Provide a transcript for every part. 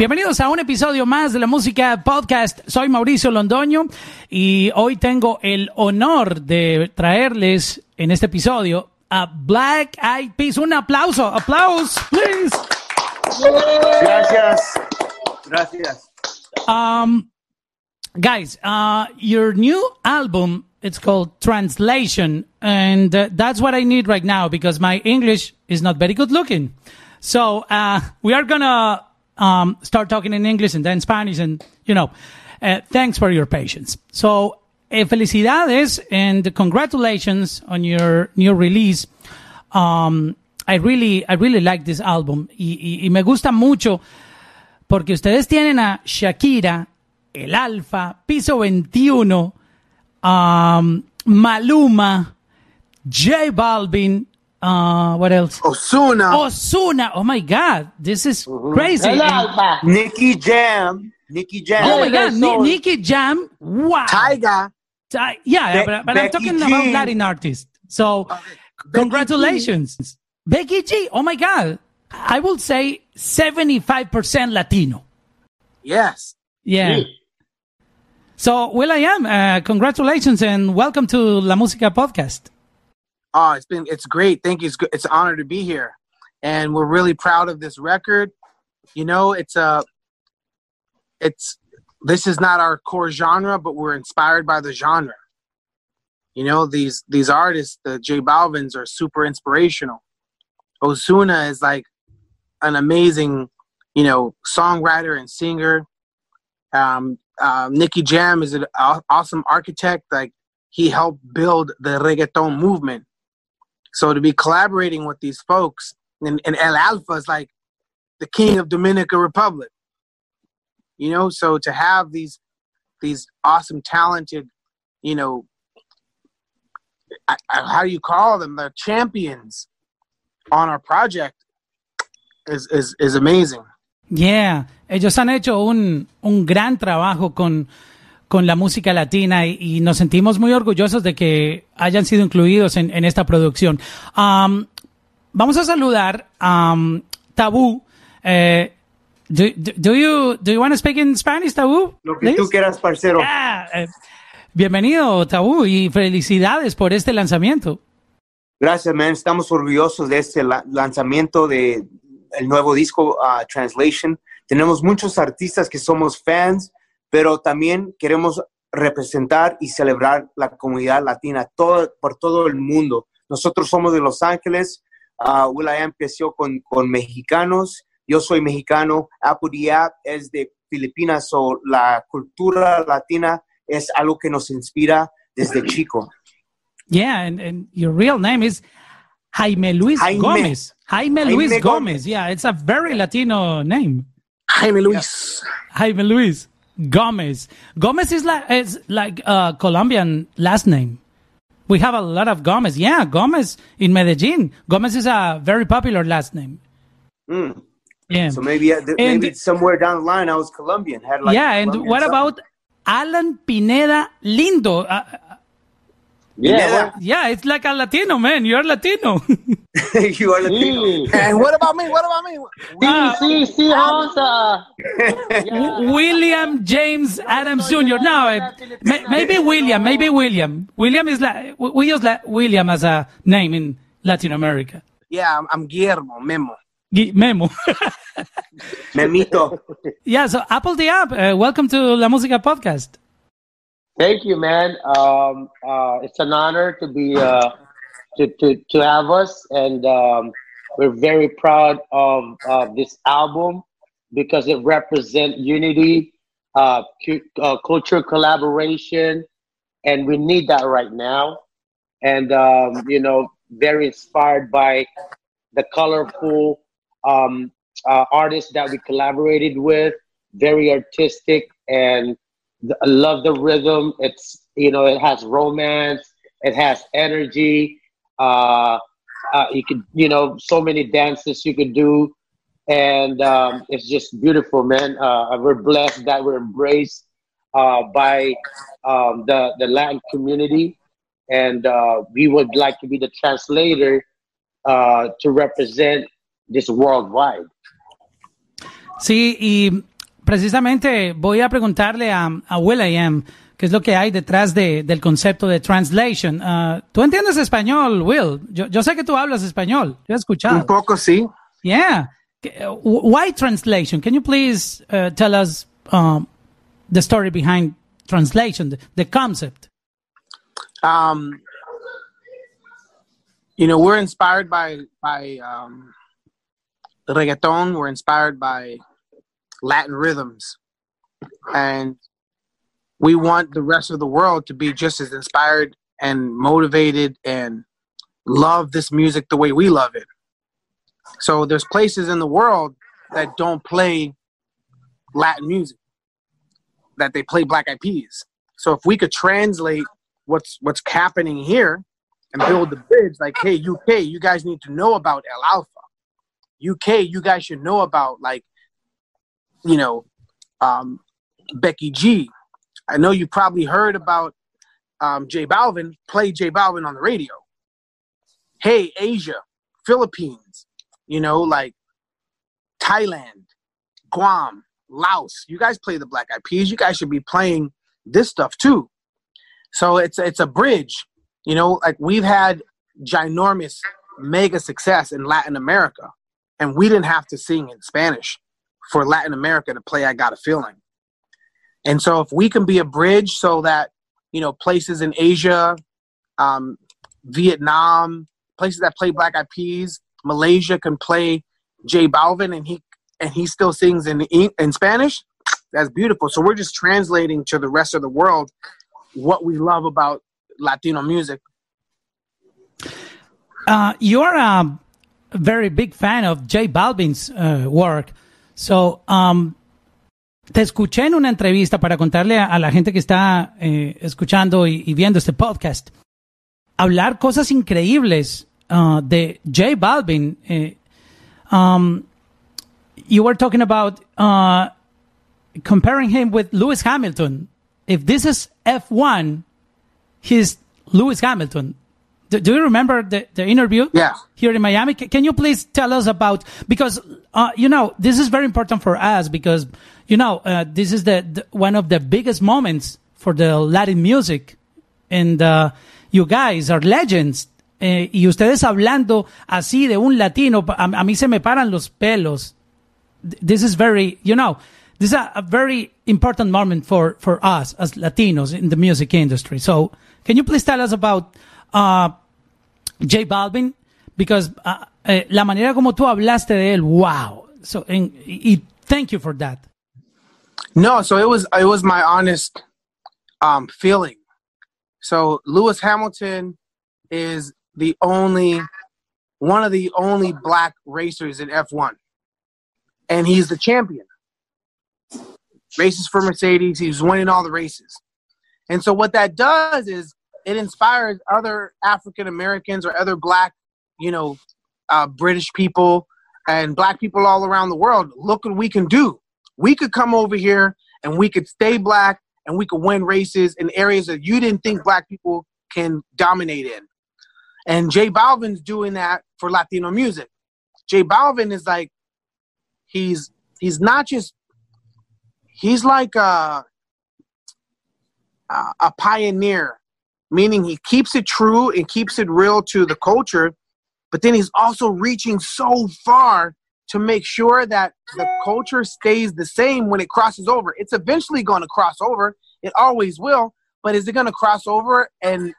Bienvenidos a un episodio más de la música podcast. Soy Mauricio Londoño y hoy tengo el honor de traerles en este episodio a Black Eyed Peas. Un aplauso, aplausos, please. Gracias. Gracias. Um, guys, uh, your new album it's called Translation, and uh, that's what I need right now because my English is not very good looking. So uh, we are gonna um, start talking in English and then Spanish, and you know, uh, thanks for your patience. So eh, felicidades and congratulations on your new release. Um, I really, I really like this album y, y, y me gusta mucho porque ustedes tienen a Shakira, el Alfa, Piso 21, um, Maluma, J Balvin, uh, what else? Ozuna, Ozuna. Oh my God, this is crazy. El And- Alfa. Nicky Jam, Nicky Jam, oh my God, Ni- Nicky Jam. Wow. Tyga. Ty- yeah, Be- but, but I'm Becky talking about Latin artists. So, congratulations. Becky G. Oh my God. I will say 75% Latino. Yes. Yeah. Sí. So, Will.i.am. Uh, congratulations and welcome to La Música Podcast. Oh, it's been it's great. Thank you. It's. It's an honor to be here, and we're really proud of this record. You know, it's a it's this is not our core genre, but we're inspired by the genre. You know, these these artists, the J Balvins, are super inspirational. Ozuna is like an amazing, you know, songwriter and singer. Um, uh, Nicky Jam is an awesome architect. Like he helped build the reggaeton movement. So to be collaborating with these folks, and, and El Alfa is like the king of Dominican Republic. You know, so to have these these awesome, talented, you know, I, I, how do you call them? The champions on our project is is is amazing. Yeah, ellos han hecho un, un gran trabajo con, con la música latina y, y nos sentimos muy orgullosos de que hayan sido incluidos en, en esta producción. Um, vamos a saludar a um, Tabú. Eh, do, do, do you, do you want to speak in Spanish, Tabú? Lo que tú quieras, parcero. Ah, eh, bienvenido, Tabú, y felicidades por este lanzamiento. Gracias, man. Estamos orgullosos de este la- lanzamiento de el nuevo disco uh, Translation. Tenemos muchos artistas que somos fans, pero también queremos representar y celebrar la comunidad latina todo, por todo el mundo. Nosotros somos de Los Ángeles. Uh, Will.i.am empezó con, con mexicanos. Yo soy mexicano. Apple Diab es de Filipinas. So la cultura latina es algo que nos inspira desde chico. Yeah, and, and your real name is Jaime Luis Jaime. Gomez. Jaime, Jaime Luis Gomez. Gomez. Yeah, it's a very Latino name. Jaime Luis. Jaime Luis Gomez. Gomez is like is like a Colombian last name. We have a lot of Gomez. Yeah, Gomez in Medellin. Gomez is a very popular last name. Mm. Yeah. So maybe, uh, And- maybe somewhere down the line I was Colombian. Had like yeah, and Colombian what something. about Allan Pineda Lindo? Uh, Yeah, Yeah. yeah, it's like a Latino man. You're Latino. you are Latino. Sí, And what about me? What about me? Ah. sí, sí, sí, vamos. Yeah. William James Adams Jr. No, uh, maybe William, maybe William. William is like we use like William as a name in Latin America. Yeah, I'm, I'm Guillermo Memo. Gi- Memo. Memito. yeah, so apl.de.ap. Uh, welcome to La Música podcast. Thank you, man. Um, uh, it's an honor to be uh, to, to to have us, and um, we're very proud of this album because it represents unity, uh, cu- uh, cultural collaboration, and we need that right now. And um, you know, very inspired by the colorful um, uh, artists that we collaborated with. Very artistic and I love the rhythm. It's you know it has romance, it has energy. Uh, uh, you could you know so many dances you could do, and um, it's just beautiful, man. Uh, we're blessed that we're embraced uh, by um, the the Latin community, and uh, we would like to be the translator uh, to represent this worldwide. Sí, y precisamente voy a preguntarle a, a Will.i.am qué es lo que hay detrás de, del concepto de translation. Uh, ¿Tú entiendes español, Will? Yo, yo, sé que tú hablas español. Yo he escuchado. Un poco, sí. Yeah. Why translation? Can you please uh, tell us um, the story behind translation, the, the concept? Um, you know, we're inspired by by um, reggaeton. We're inspired by Latin rhythms, and we want the rest of the world to be just as inspired and motivated and love this music the way we love it. So there's places in the world that don't play Latin music, that they play Black Eyed Peas. So if we could translate what's what's happening here and build the bridge, like, hey, UK, you guys need to know about El Alfa. UK, you guys should know about like, you know, um, Becky G. I know you probably heard about um, Balvin. Play J Balvin on the radio. Hey, Asia, Philippines, you know, like Thailand, Guam, Laos. You guys play the Black Eyed Peas. You guys should be playing this stuff too. So it's it's a bridge. You know, like we've had ginormous mega success in Latin America, and we didn't have to sing in Spanish for Latin America to play I Got a Feeling. And so if we can be a bridge so that, you know, places in Asia, um, Vietnam, places that play Black Peas, Malaysia can play J Balvin and he and he still sings in in Spanish, that's beautiful. So we're just translating to the rest of the world what we love about Latino music. Uh, you're a very big fan of J Balvin's uh, work. So, um, te escuché en una entrevista para contarle a, la gente que está eh, escuchando y, y, viendo este podcast hablar cosas increíbles uh, de J Balvin. Eh, um, you were talking about uh, comparing him with Lewis Hamilton. If this is F1, he's Lewis Hamilton. Do, do you remember the, the interview? Yeah. Here in Miami? Can you please tell us about, because, uh, you know, this is very important for us because, you know, uh, this is the, the, one of the biggest moments for the Latin music. And uh, you guys are legends. Eh, y ustedes hablando así de un latino, a, a mí se me paran los pelos. This is very, you know, this is a, a, very important moment for, for us as Latinos in the music industry. So, can you please tell us about uh, J Balvin? Because uh, eh, la manera como tú hablaste de él, wow. So, and, y, thank you for that. No, so it was it was my honest um, feeling. So Lewis Hamilton is the only one of the only black racers in F1, and he's the champion races for Mercedes. He's winning all the races. And so what that does is it inspires other African Americans or other black, you know, uh, British people and black people all around the world. Look what we can do. We could come over here and we could stay black and we could win races in areas that you didn't think black people can dominate in. And J Balvin's doing that for Latino music. J Balvin is like he's he's not just he's like a, a pioneer, meaning he keeps it true and keeps it real to the culture, but then he's also reaching so far to make sure that the culture stays the same when it crosses over. It's eventually going to cross over. It always will. But is it going to cross over and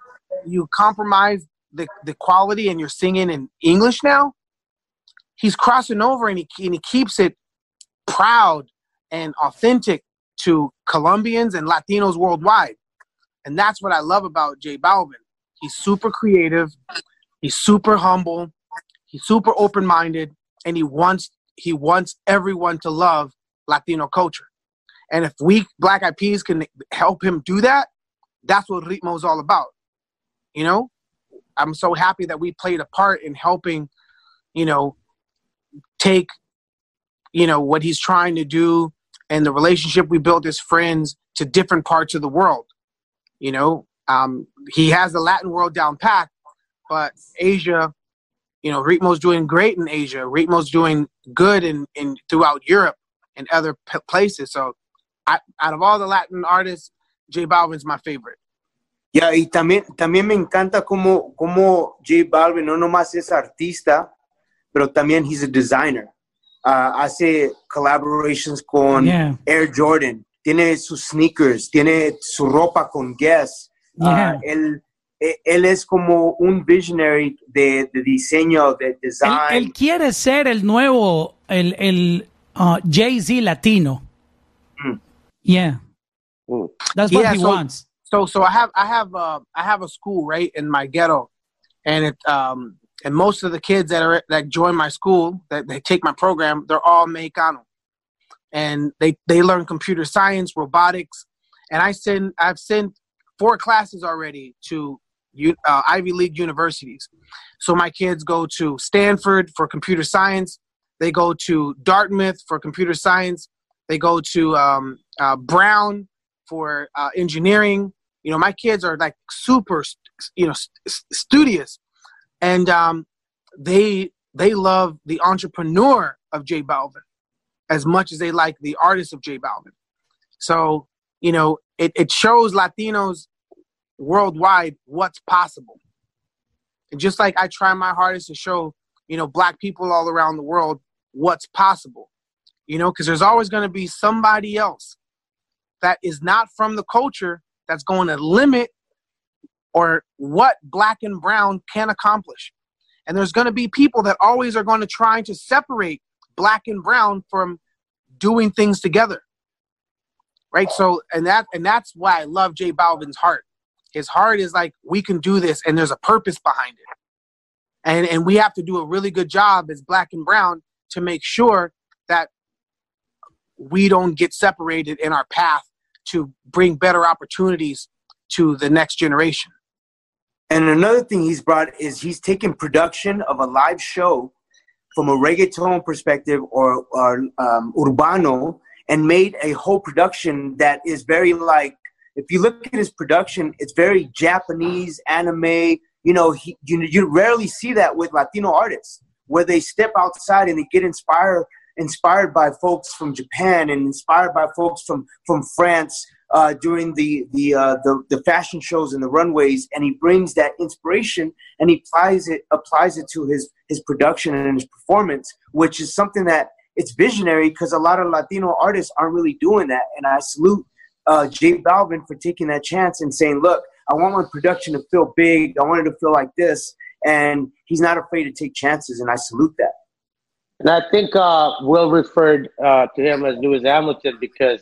you compromise the, the quality and you're singing in English now? He's crossing over and he, and he keeps it proud and authentic to Colombians and Latinos worldwide. And that's what I love about J Balvin. He's super creative, he's super humble, he's super open-minded, and he wants he wants everyone to love Latino culture. And if we Black Eyed Peas can help him do that, that's what Ritmo is all about. You know, I'm so happy that we played a part in helping, you know, take, you know, what he's trying to do and the relationship we built as friends to different parts of the world. You know, um, he has the Latin world down pat, but Asia, you know, Ritmo's doing great in Asia. Ritmo's doing good in, in throughout Europe. and other p- places. So, I, out of all the Latin artists, J Balvin's my favorite. Yeah, y también, también me encanta como, como J Balvin no nomás es artista, pero también he's a designer. Uh, hace collaborations con Yeah. Air Jordan, tiene sus sneakers, tiene su ropa con Guess. Uh, él, él es como un visionary de, de diseño, de Él, design. él quiere ser el nuevo, el, el uh, Jay-Z latino. Mm. Yeah, Mm. that's what Yeah, he so- wants. So, so I have, I have, uh, I have a school right in my ghetto, and it, um, and most of the kids that are that join my school, that they take my program, they're all Mexicano, and they they learn computer science, robotics, and I send, I've sent four classes already to uh, Ivy League universities. So my kids go to Stanford for computer science. They go to Dartmouth for computer science. They go to um, uh, Brown for uh, engineering. You know, my kids are like super, you know, st- studious, and um, they they love the entrepreneur of J Balvin as much as they like the artists of J Balvin. So you know, it, it shows Latinos worldwide what's possible. And just like I try my hardest to show, you know, black people all around the world what's possible, you know, because there's always going to be somebody else that is not from the culture that's going to limit or what black and brown can accomplish. And there's going to be people that always are going to try to separate black and brown from doing things together. Right? So and that and that's why I love J Balvin's heart. His heart is like we can do this and there's a purpose behind it. And and we have to do a really good job as black and brown to make sure that we don't get separated in our path to bring better opportunities to the next generation. And another thing he's brought is he's taken production of a live show from a reggaeton perspective or, or um, urbano and made a whole production that is very like if you look at his production it's very japanese anime. You know he, you, you rarely see that with latino artists where they step outside and they get inspired inspired by folks from japan and inspired by folks from from france uh, during the the, uh, the the fashion shows and the runways, and he brings that inspiration and he applies it applies it to his his production and his performance, which is something that it's visionary because a lot of Latino artists aren't really doing that. And I salute uh, J Balvin for taking that chance and saying, "Look, I want my production to feel big. I want it to feel like this," and he's not afraid to take chances, and I salute that. And I think uh, Will referred uh, to him as Lewis Hamilton because,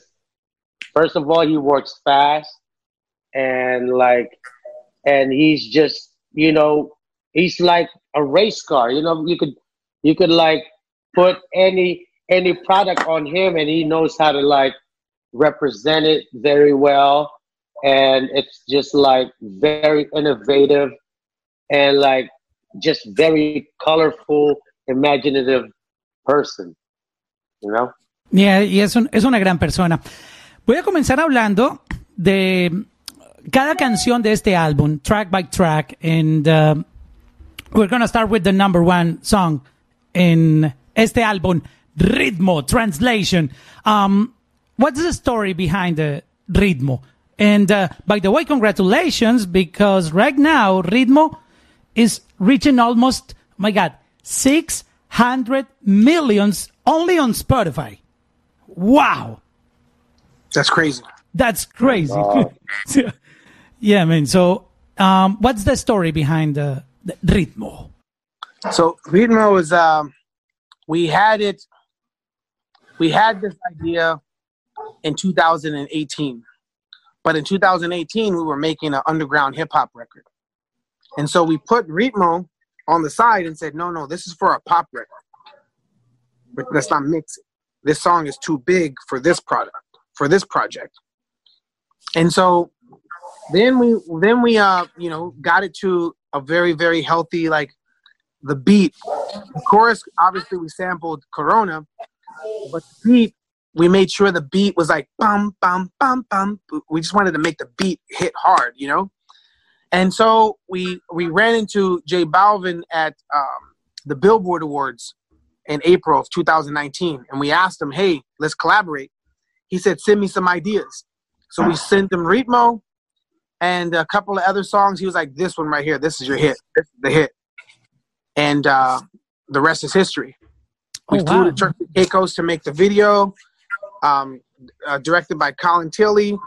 first of all, he works fast and like, and he's just, you know, he's like a race car. You know, you could, you could like put any any product on him, and he knows how to like represent it very well. And it's just like very innovative and like just very colorful, imaginative person, you know? Yeah, y es, un- es una gran persona. Voy a comenzar hablando de cada canción de este álbum, track by track, and um, we're gonna start with the number one song in este álbum, Ritmo Translation. Um, what's the story behind the Ritmo? And uh, by the way, congratulations because right now Ritmo is reaching almost, oh my God, 600 millions only on Spotify. Wow. That's crazy. That's crazy. Wow. yeah, man. So, um, what's the story behind the, the Ritmo? So Ritmo was um, we had it. We had this idea in 2018, but in 2018 we were making an underground hip hop record, and so we put Ritmo on the side and said, "No, no, this is for a pop record. But let's not mix it. This song is too big for this product, for this project." And so then we then we uh you know got it to a very very healthy like the beat. The chorus, obviously, we sampled Corona, but the beat, we made sure the beat was like bum bum bum bum. We just wanted to make the beat hit hard, you know. And so we we ran into J Balvin at um, the Billboard Awards, in April of 2019, and we asked him, "Hey, let's collaborate." He said, "Send me some ideas." So we sent him Ritmo and a couple of other songs. He was like, "This one right here, this is your hit. This is the hit," and uh, the rest is history. We Oh, flew wow. to Turkey Caicos to make the video, um, uh, directed by Colin Tilley,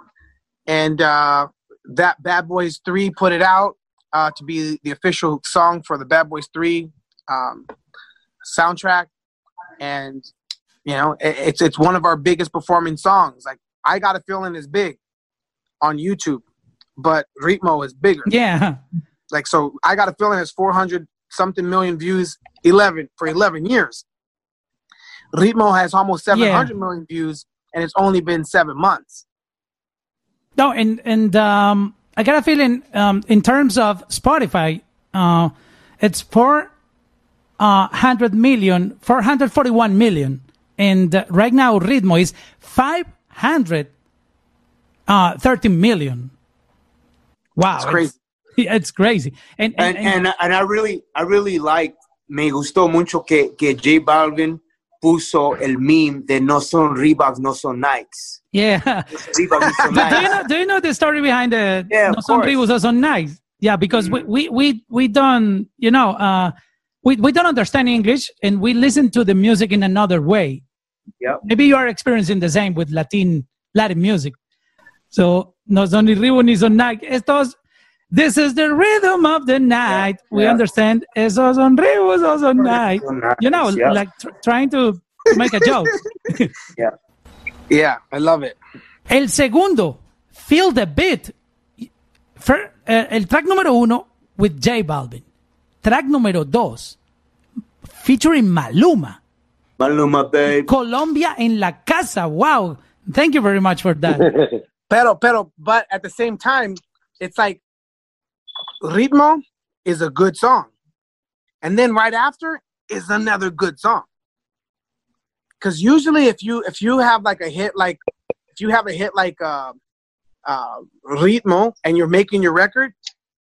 and uh, that Bad Boys Three put it out uh, to be the official song for the Bad Boys Three um, soundtrack, and you know it's it's one of our biggest performing songs. Like I Got a Feeling is big on YouTube, but Ritmo is bigger. Yeah. Like so, I Got a Feeling has 400 something million views, 11 for 11 years. Ritmo has almost seven hundred million views, and it's only been seven months. No, and and um, I got a feeling um, in terms of Spotify, uh, it's four uh, hundred million, four hundred forty-one million, and uh, right now Ritmo is five hundred uh, thirteen million. Wow, It's crazy. It's, crazy, and and, And, and, and I really, I really like, me gustó mucho que, que J Balvin puso el meme de no son Reeboks, no son Nikes. yeah. Reeboks, no son do you know? Do you know the story behind the Yeah, no son course. ribos are so nice? Yeah, because we we we we don't you know uh we we don't understand English and we listen to the music in another way. Yep. Maybe you are experiencing the same with Latin Latin music. So no son ni ribo ni son night. Estos. This is the rhythm of the night. We yeah. understand. Esos son ribos, esos son night. You know, Nikes, yeah. like tr- trying to, to make a joke. Yeah, Yeah, I love it. El segundo, Feel the Beat. Fir- eh, el track número uno, with J Balvin. Track número 2, featuring Maluma. Maluma, babe. Colombia en la casa. Wow. Thank you very much for that. Pero, pero, but at the same time, it's like Ritmo is a good song. And then right after is another good song. Cause usually if you if you have like a hit like if you have a hit like uh, uh, Ritmo and you're making your record,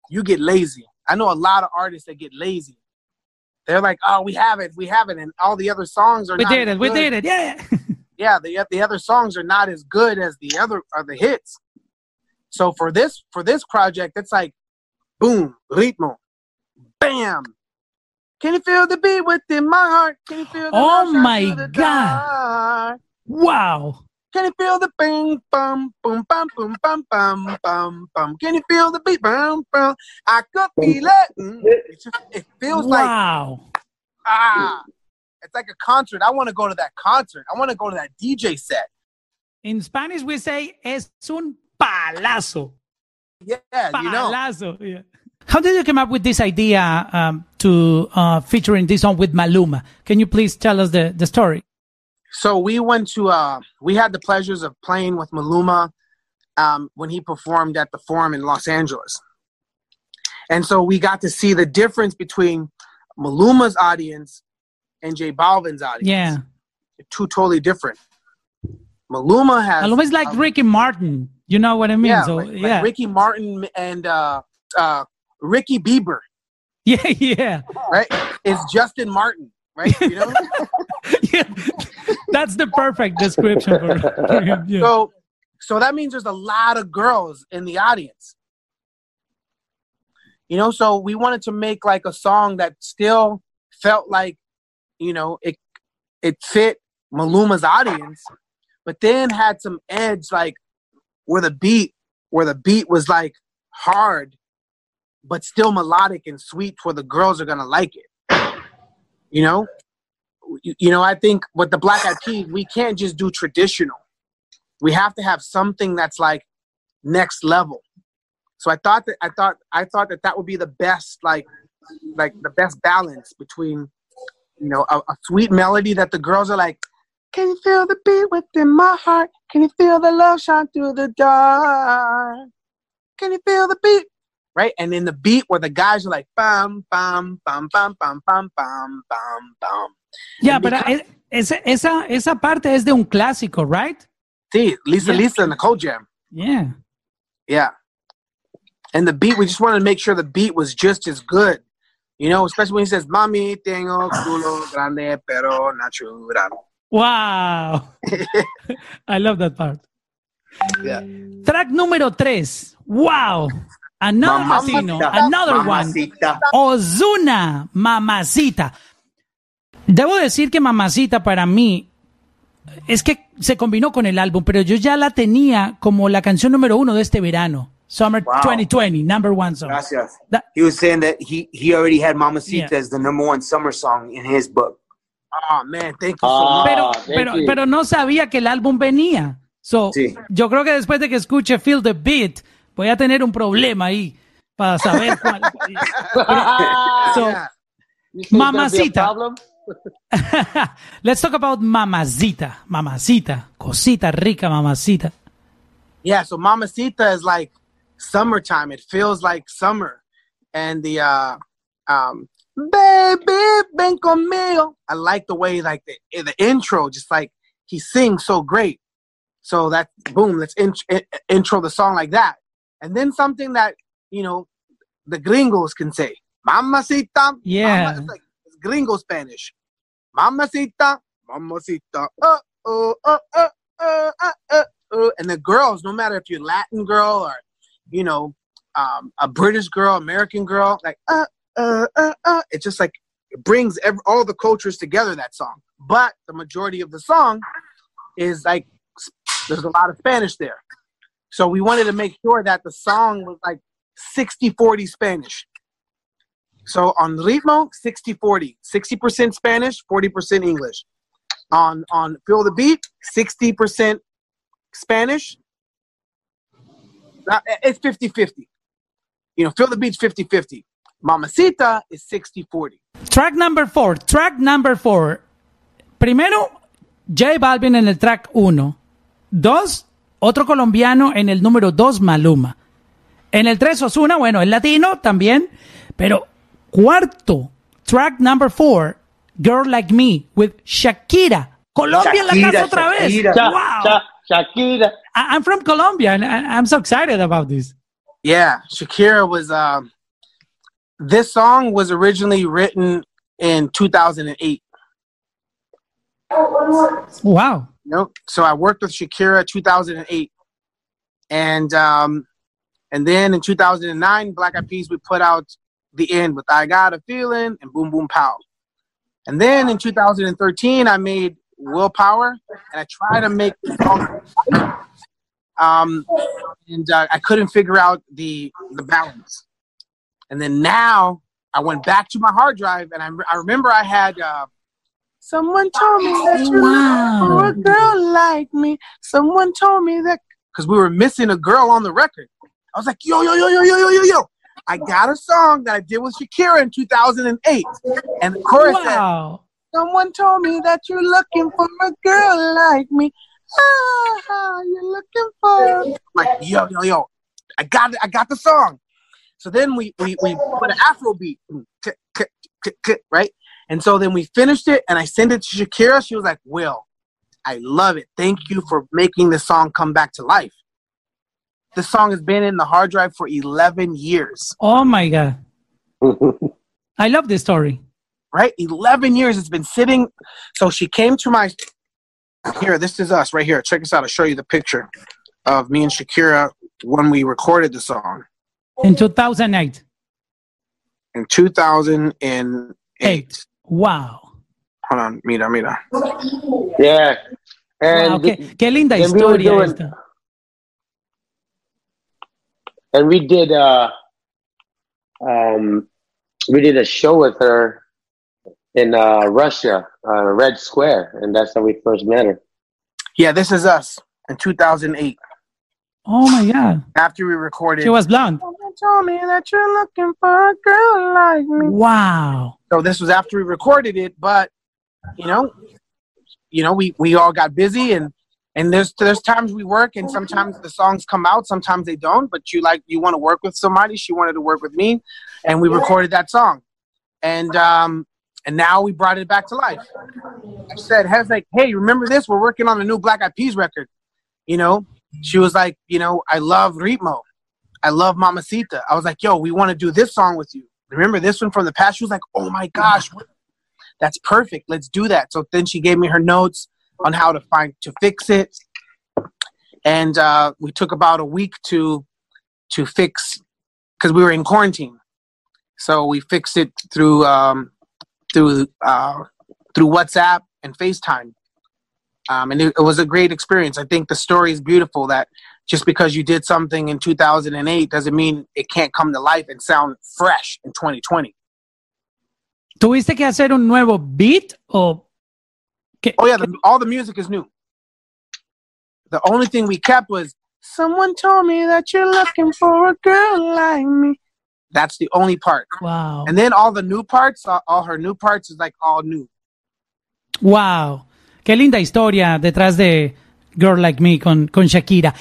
you get lazy. I know a lot of artists that get lazy. They're like, oh, we have it, we have it, and all the other songs are we not did as it. We did it. Yeah. yeah, the the other songs are not as good as the other are the hits. So for this for this project, it's like boom, ritmo, bam. Can you feel the beat within my heart? Can you feel the Oh my God. dark? Wow. Can you feel the bing bum boom bum boom bum bum bum bum? Can you feel the beat bum bum? I could feel it. Mm. It, just, it feels like Wow. ah, it's like a concert. I want to go to that concert. I want to go to that DJ set. In Spanish, we say es un palazo. Yeah, you know. Palazo. Yeah. How did you come up with this idea um, to uh, featuring this song with Maluma? Can you please tell us the, the story? So we went to uh we had the pleasures of playing with Maluma um when he performed at the Forum in Los Angeles. And so we got to see the difference between Maluma's audience and J Balvin's audience. Yeah. Two totally different. Maluma has Maluma is like um, Ricky Martin. You know what I mean? yeah, so like, like. Ricky Martin and uh uh Ricky Bieber, yeah, yeah, right? It's Justin Martin, right? You know? yeah. That's the perfect description for, for him. Yeah. So, so that means there's a lot of girls in the audience. You know, so we wanted to make like a song that still felt like, you know, it it fit Maluma's audience, but then had some edge, like where the beat, where the beat was like hard, but still melodic and sweet, where the girls are gonna like it. You know, you, you know, I think with the Black Eyed Peas, we can't just do traditional. We have to have something that's like next level. So I thought that I thought I thought that that would be the best like like the best balance between you know a, a sweet melody that the girls are like, can you feel the beat within my heart? Can you feel the love shine through the dark? Can you feel the beat? Right, and then the beat where the guys are like bam bam bam bam bam bam bam bam bam. Yeah, And but because- uh, esa, esa, esa parte es de un clásico, right? See, Lisa Yeah. Lisa and the Cult Jam. Yeah. Yeah. And the beat, we just wanted to make sure the beat was just as good. You know, especially when he says, "Mami, tengo culo grande pero natural." Wow. I love that part. Yeah. Track número tres. Wow. Another Latino. Mamacita. Another one. Mamacita. Ozuna, Mamacita. Debo decir que Mamacita para mí es que se combinó con el álbum, pero yo ya la tenía como la canción número uno de este verano. Summer Wow. 2020, number one song. Gracias. That- He was saying that he, he already had Mamacita Yeah. as the number one summer song in his book. Oh man, thank you so Ah, much. pero, thank pero, you. pero no sabía que el álbum venía. So, Sí. Yo creo que después de que escuche Feel the Beat, voy a tener un problema ahí para saber cuál. So, Mamacita. Let's talk about Mamacita. Mamacita. Cosita rica, Mamacita. Yeah, so Mamacita is like summertime. It feels like summer. And the uh um baby ven conmigo. I like the way like the the intro just like he sings so great. So that boom, let's in, in- intro the song like that. And then something that, you know, the gringos can say. Mamacita. Yeah. Mama- like gringo Spanish. Mamacita, mamacita. Uh, oh, uh, uh, uh, uh, uh, uh. And the girls, no matter if you're Latin girl or, you know, um, a British girl, American girl, like, uh, uh, uh, uh. It just like it brings every, all the cultures together, that song. But the majority of the song is like, there's a lot of Spanish there. So we wanted to make sure that the song was like 60 40 Spanish. So on ritmo, 60 40. 60% Spanish, 40% English. On on Feel the Beat, 60% Spanish. Uh, It's 50 50. You know, Feel the Beat's 50 50. Mamacita is 60 40. Track number four. Track number four. Primero, J Balvin en el track uno. Dos, otro colombiano en el número dos, Maluma. En el tres, Osuna, bueno, el latino también. Pero cuarto, track number four, Girl Like Me with Shakira. Colombia en la casa otra vez. Shakira. Sha- Wow. Sha- Shakira. I- I'm from Colombia and I- I'm so excited about this. Yeah, Shakira was. Um, this song was originally written in 2008. Wow. Nope. So I worked with Shakira 2008, and um, and then in 2009, Black Eyed Peas we put out the end with "I Got a Feeling" and "Boom Boom Pow," and then in 2013 I made "Willpower," and I tried to make the song, um, and uh, I couldn't figure out the the balance. And then now I went back to my hard drive, and I, I remember I had. Uh, Someone told me that you Wow. for a girl like me. Someone told me that because we were missing a girl on the record. I was like, yo, yo, yo, yo, yo, yo, yo, yo. I got a song that I did with Shakira in 2008. And the chorus said, Wow. Someone told me that you're looking for a girl like me. Ah, you're looking for. I'm like, yo, yo, yo. I got it. I got the song. So then we we, we put an Afro beat, right? And so then we finished it, and I sent it to Shakira. She was like, "Will, I love it. Thank you for making this song come back to life." This song has been in the hard drive for 11 years, Oh my God. I love this story. right? 11 years it's been sitting. So she came to my here. This is us right here. Check this out. I'll show you the picture of me and Shakira when we recorded the song In 2008. in 2008. Eight. Wow. Hold on, mira, mira. yeah. And, Wow, qué, qué linda then we were historia doing- esta. And we did uh um we did a show with her in uh Russia, uh Red Square, and that's how we first met her. Yeah, this is us in 2008 Oh my God. after we recorded. She was blonde. Told me that you're looking for a girl like me. Wow. So this was after we recorded it, but you know, you know, we we all got busy and and there's there's times we work and sometimes the songs come out, sometimes they don't. But you like you want to work with somebody. She wanted to work with me, and we recorded that song, and um and now we brought it back to life. I said, "Has like, hey, remember this? We're working on a new Black Eyed Peas record." You know, she was like, you know, I love Ritmo. I love Mamacita. I was like, yo, we want to do this song with you. remember this one from the past? She was like, oh my gosh, that's perfect. Let's do that. So then she gave me her notes on how to find to fix it, and uh, we took about a week to to fix because we were in quarantine. So we fixed it through um, through uh, through WhatsApp and FaceTime. Um, and it, it, was a great experience. I think the story is beautiful. That just because you did something in 2008 doesn't mean it can't come to life and sound fresh in 2020. ¿Tuviste que hacer un nuevo beat o? ¿Qué, oh yeah, the, all the music is new. The only thing we kept was someone told me that you're looking for a girl like me. That's the only part. Wow. And then all the new parts, all, all her new parts is like all new. Wow. Qué linda historia detrás de Girl Like Me con, con Shakira.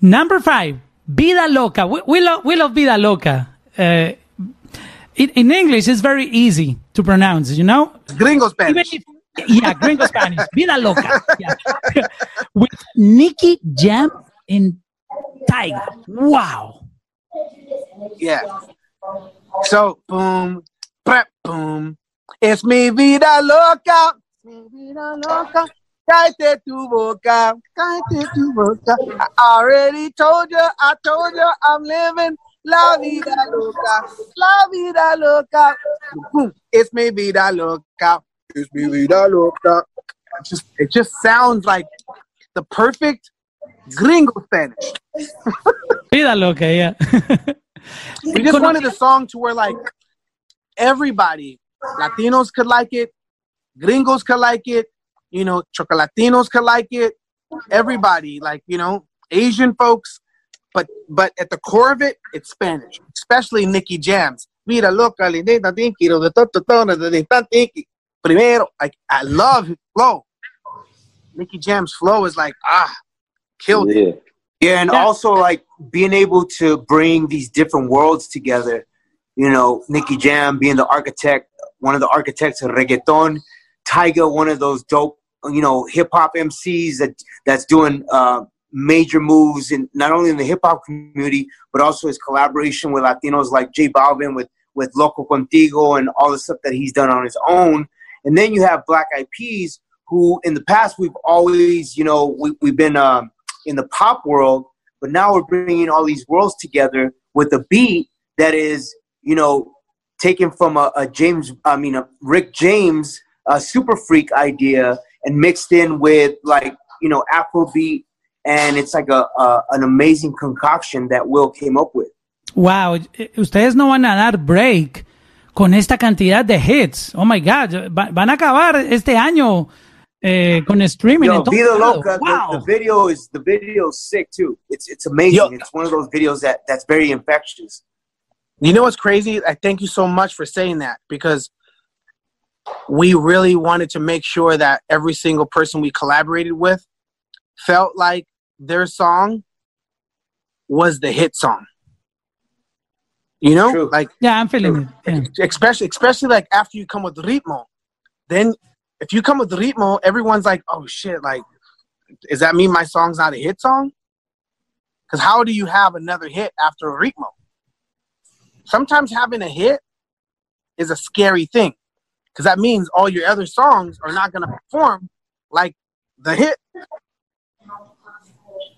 Number five, Vida Loca. We, we, love, we love Vida Loca. Uh, in, in, English, it's very easy to pronounce, you know? Gringo Spanish. If, yeah, Gringo Spanish. Vida Loca. Yeah. With Nicky Jam in Tyga. Wow. Yeah. So, boom, prep, boom. Es mi vida loca. Mi vida loca. Cállate tu boca. Cállate tu boca. I already told you, I told you I'm living la vida loca. La vida loca. Boom. It's mi vida loca. It's mi vida loca. It just, it just sounds like the perfect gringo Spanish. vida loca, yeah. we just wanted a song to where like everybody, Latinos could like it, gringos could like it, you know, chocolatinos could like it, everybody, like, you know, Asian folks. But but at the core of it, it's Spanish, especially Nicky Jams. Mira loca, Primero, like I love his flow. Nicky Jam's flow is like ah, killed yeah. it. Yeah, and yeah. also like being able to bring these different worlds together. You know, Nicky Jam being the architect, one of the architects of reggaeton. Tyga, one of those dope, you know, hip hop MCs that that's doing uh, major moves in not only in the hip hop community, but also his collaboration with Latinos like J Balvin with with Loco Contigo and all the stuff that he's done on his own. And then you have Black Eyed Peas, who in the past we've always, you know, we, we've been. Um, in the pop world, but now we're bringing all these worlds together with a beat that is, you know, taken from a, a James, I mean, a Rick James a super freak idea and mixed in with like, you know, Afrobeat. And it's like a, a an amazing concoction that Will came up with. Wow, ustedes no van a dar break con esta cantidad de hits. Oh my God, van a acabar este año eh, con streaming. Yo, Vida Loca, wow. the, the, video is the video is sick too. It's it's amazing. Yo. It's one of those videos that that's very infectious. You know what's crazy? I thank you so much for saying that because we really wanted to make sure that every single person we collaborated with felt like their song was the hit song. You know, True. like yeah, I'm feeling it. Yeah. Especially, especially like after you come with ritmo, then if you come with ritmo, everyone's like, oh shit, like, does that mean my song's not a hit song? Because how do you have another hit after a ritmo? Sometimes having a hit is a scary thing because that means all your other songs are not going to perform like the hit.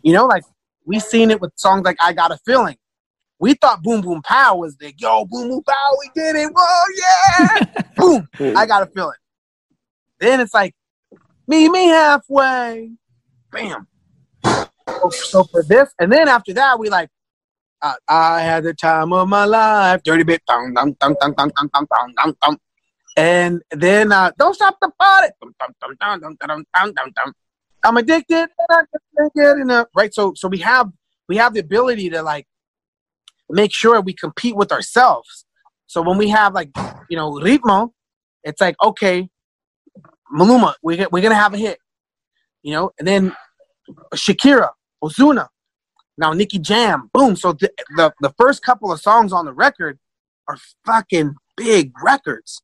You know, like we seen it with songs like I Got a Feeling. We thought Boom Boom Pow was the yo, Boom Boom Pow, we did it. Whoa, yeah. Boom. I Got a Feeling. Then it's like, meet me halfway. Bam. So for this, and then after that, we like, uh, I had the time of my life. Dirty bit. Dum, dum, dum, dum, dum, dum, dum, dum, dum, dum. And then uh, don't stop the party. Dum, dum, dum, dum, dum, dum, dum, dum, dum. I'm addicted and I can't get enough. Right. So so we have we have the ability to like make sure we compete with ourselves. So when we have like you know ritmo, it's like okay, Maluma, we're, we're gonna have a hit, you know, and then Shakira, Ozuna, now Nicky Jam, boom. So the, the the first couple of songs on the record are fucking big records.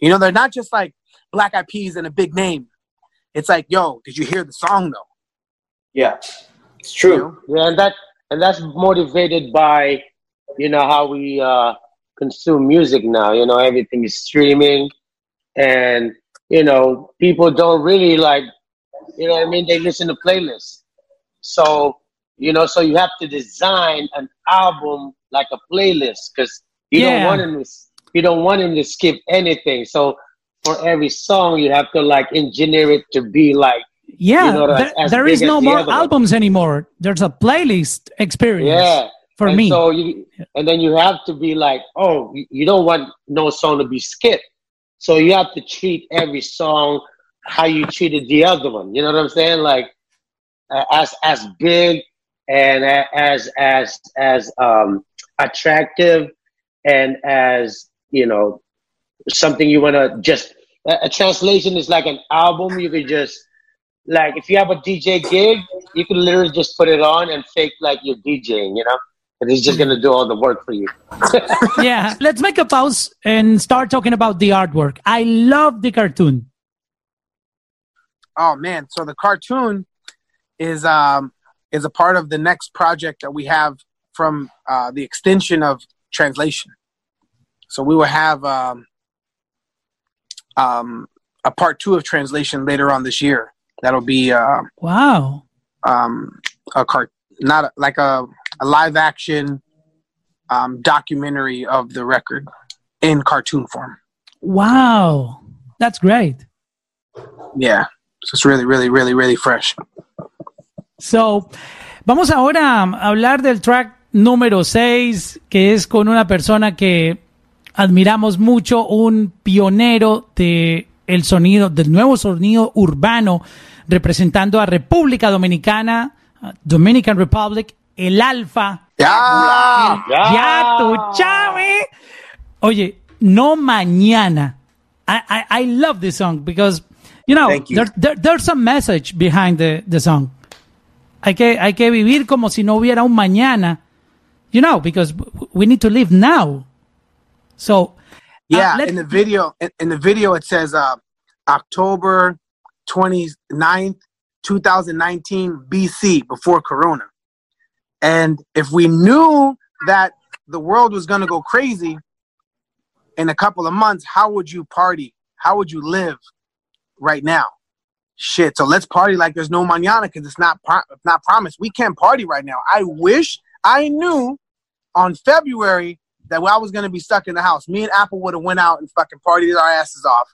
You know, they're not just like Black Eyed Peas and a big name. It's like, yo, did you hear the song though? Yeah, it's true. You know? Yeah, and that and that's motivated by, you know, how we uh, consume music now. You know, everything is streaming, and you know, people don't really like. You know what I mean? They listen to playlists. So you know, so you have to design an album like a playlist because you Yeah. don't want him to you don't want him to skip anything. So for every song, you have to like engineer it to be like Yeah, You know, there, as- there is no more albums anymore. There's a playlist experience yeah. for and me. So you and then you have to be like, oh, you- you don't want no song to be skipped. So you have to treat every song how you treated the other one. You know what I'm saying? Like uh, as as big and as as as um attractive and as you know something you want to just a, a translation is like an album you could just like if you have a DJ gig you can literally just put it on and fake like you're DJing you know and it's just gonna do all the work for you yeah, let's make a pause and start talking about the artwork. I love the cartoon. Oh man, so the cartoon is um is a part of the next project that we have from uh, the extension of translation. So we will have um, um, a part two of translation later on this year. That'll be uh, Wow. um, a cart, not a, like a, a live action um, documentary of the record in cartoon form. Wow. That's great. Yeah, so it's really, really, really, really fresh. So, vamos ahora a hablar del track número 6, que es con una persona que admiramos mucho, un pionero de el sonido, del nuevo sonido urbano, representando a República Dominicana, Dominican Republic, el Alfa. Yeah. Ya tú, chave. Oye, no mañana. I, I, I love this song because, you know, Thank you. there, there- there's a message behind the, the song. Hay que, hay que vivir como si no hubiera un mañana, you know, because we need to live now. So, Yeah, uh, in the video, in, in the video, it says uh, October 29th, 2019 BC, before Corona. And if we knew that the world was going to go crazy in a couple of months, how would you party? How would you live right now? Shit. So let's party like there's no mañana because it's not pro- it's not promised. We can't party right now. I wish I knew on February that I was gonna be stuck in the house. Me and Apple would have went out and fucking partied our asses off